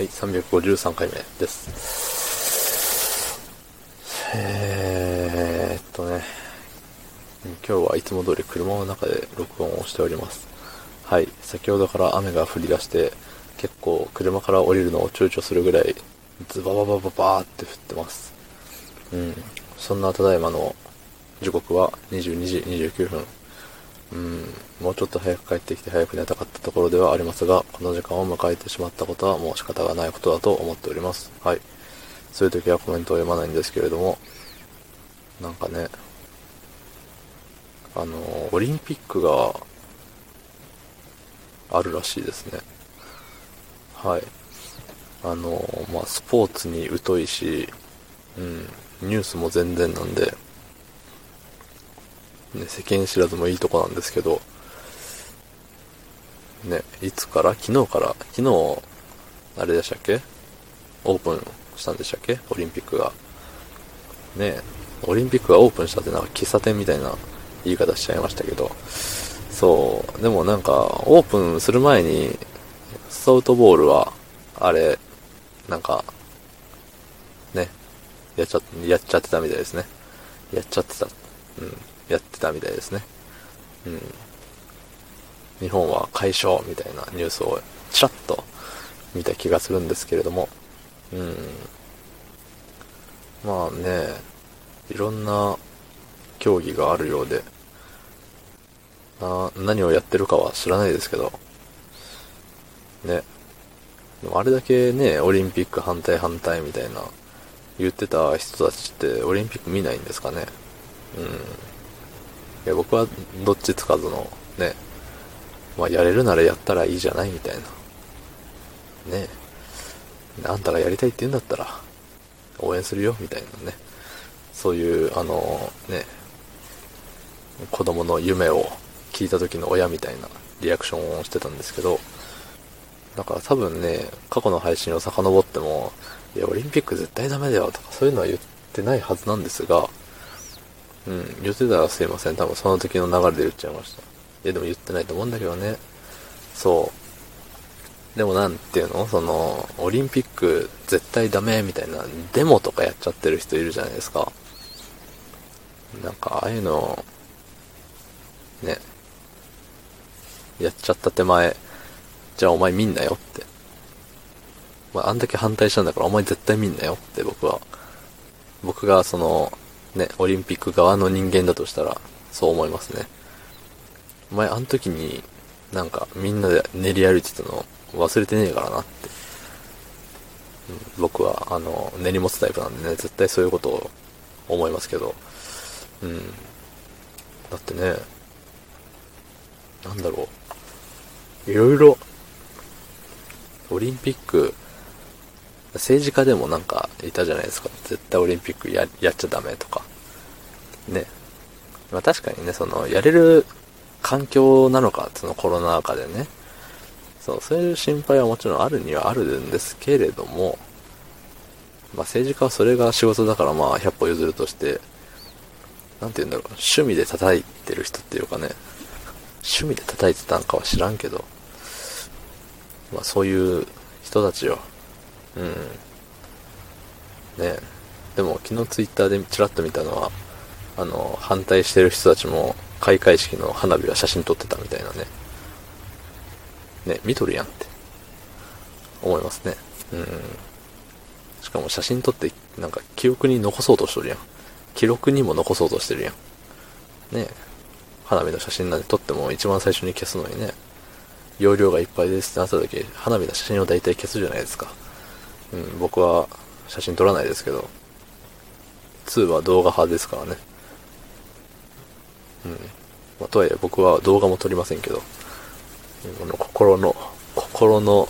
はい、353回目です。えーっとね、今日はいつも通り車の中で録音をしております。はい、先ほどから雨が降り出して、結構車から降りるのを躊躇するぐらい、ズバババババーって降ってます。うん、そんなただいまの時刻は22時29分。うん、もうちょっと早く帰ってきて早く寝たかったところではありますが、この時間を迎えてしまったことはもう仕方がないことだと思っております。はい。そういう時はコメントを読まないんですけれども、なんかね、あの、オリンピックがあるらしいですね。はい。あの、まあ、スポーツに疎いし、うん、ニュースも全然なんで、ね、世間知らずもいいとこなんですけど、ね、いつから？昨日から、昨日、あれでしたっけ？オープンしたんでしたっけ？オリンピックが。ね、オリンピックがオープンしたってなんか喫茶店みたいな言い方しちゃいましたけど、そう、でもなんか、オープンする前に、ソフトボールは、あれ、なんか、ね、やっちゃ、やっちゃってたみたいですね。やっちゃってた。うん。やってたみたいですね。うん。日本は解消みたいなニュースをちらっと見た気がするんですけれども。うん。まあね、いろんな競技があるようで、な何をやってるかは知らないですけど、ね。でもあれだけね、オリンピック反対反対みたいな言ってた人たちってオリンピック見ないんですかね。うん。いや、僕はどっちつかずの、ね、まあ、やれるならやったらいいじゃないみたいな。ねあんたがやりたいって言うんだったら、応援するよ、みたいなね。そういう、あの、ね、子供の夢を聞いた時の親みたいなリアクションをしてたんですけど、だから多分ね、過去の配信を遡っても、いや、オリンピック絶対ダメだよとかそういうのは言ってないはずなんですが、うん、言ってたらすいません。多分その時の流れで言っちゃいました。いや、でも言ってないと思うんだけどね。そう。でもなんていうの？その、オリンピック絶対ダメみたいなデモとかやっちゃってる人いるじゃないですか。なんか、ああいうの、ね、やっちゃった手前、じゃあお前見んなよって。まあ、あんだけ反対したんだからお前絶対見んなよって僕は、僕がその、ね、オリンピック側の人間だとしたら、そう思いますね。お前、あの時に、なんか、みんなで練り歩いてたの忘れてねえからなって。僕は、あの、練り持つタイプなんでね、絶対そういうことを思いますけど。うん。だってね、なんだろう。いろいろ、オリンピック、政治家でもなんかいたじゃないですか。絶対オリンピックややっちゃダメとか。ね。まあ確かにね、その、やれる環境なのか、そのコロナ禍でね。そう、そういう心配はもちろんあるにはあるんですけれども、まあ政治家はそれが仕事だからまあ100歩譲るとして、なんて言うんだろう、趣味で叩いてる人っていうかね、趣味で叩いてたんかは知らんけど、まあそういう人たちよ。うん。ねえでも昨日ツイッターでちらっと見たのは、あの、反対してる人たちも開会式の花火は写真撮ってたみたいなね。ね、見とるやんって。思いますね。うん。しかも写真撮って、なんか記憶に残そうとしとるやん。記録にも残そうとしてるやん。ね花火の写真なんて撮っても一番最初に消すのにね。容量がいっぱいですってなった時、花火の写真を大体消すじゃないですか。うん、僕は写真撮らないですけど、2は動画派ですからね。うん。まあ、とはいえ僕は動画も撮りませんけど、この心の、心の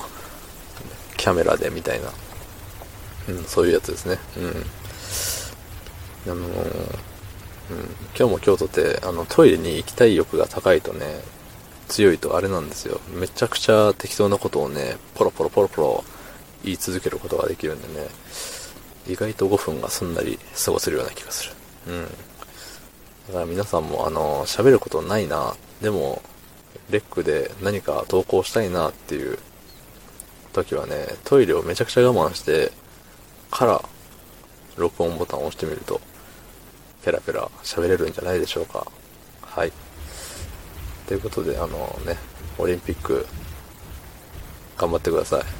キャメラでみたいな、うん、そういうやつですね。うん。あのーうん、今日も今日とて、あの、トイレに行きたい欲が高いとね、強いとあれなんですよ。めちゃくちゃ適当なことをね、ポロポロポロポロ言い続けることができるんでね、意外と5分がすんなり過ごせるような気がする。うん。だから皆さんもあの、喋ることないな、でも、レックで何か投稿したいなっていう時はね、トイレをめちゃくちゃ我慢して、から、録音ボタンを押してみると、ペラペラ喋れるんじゃないでしょうか。はい。ということで、あのね、オリンピック、頑張ってください。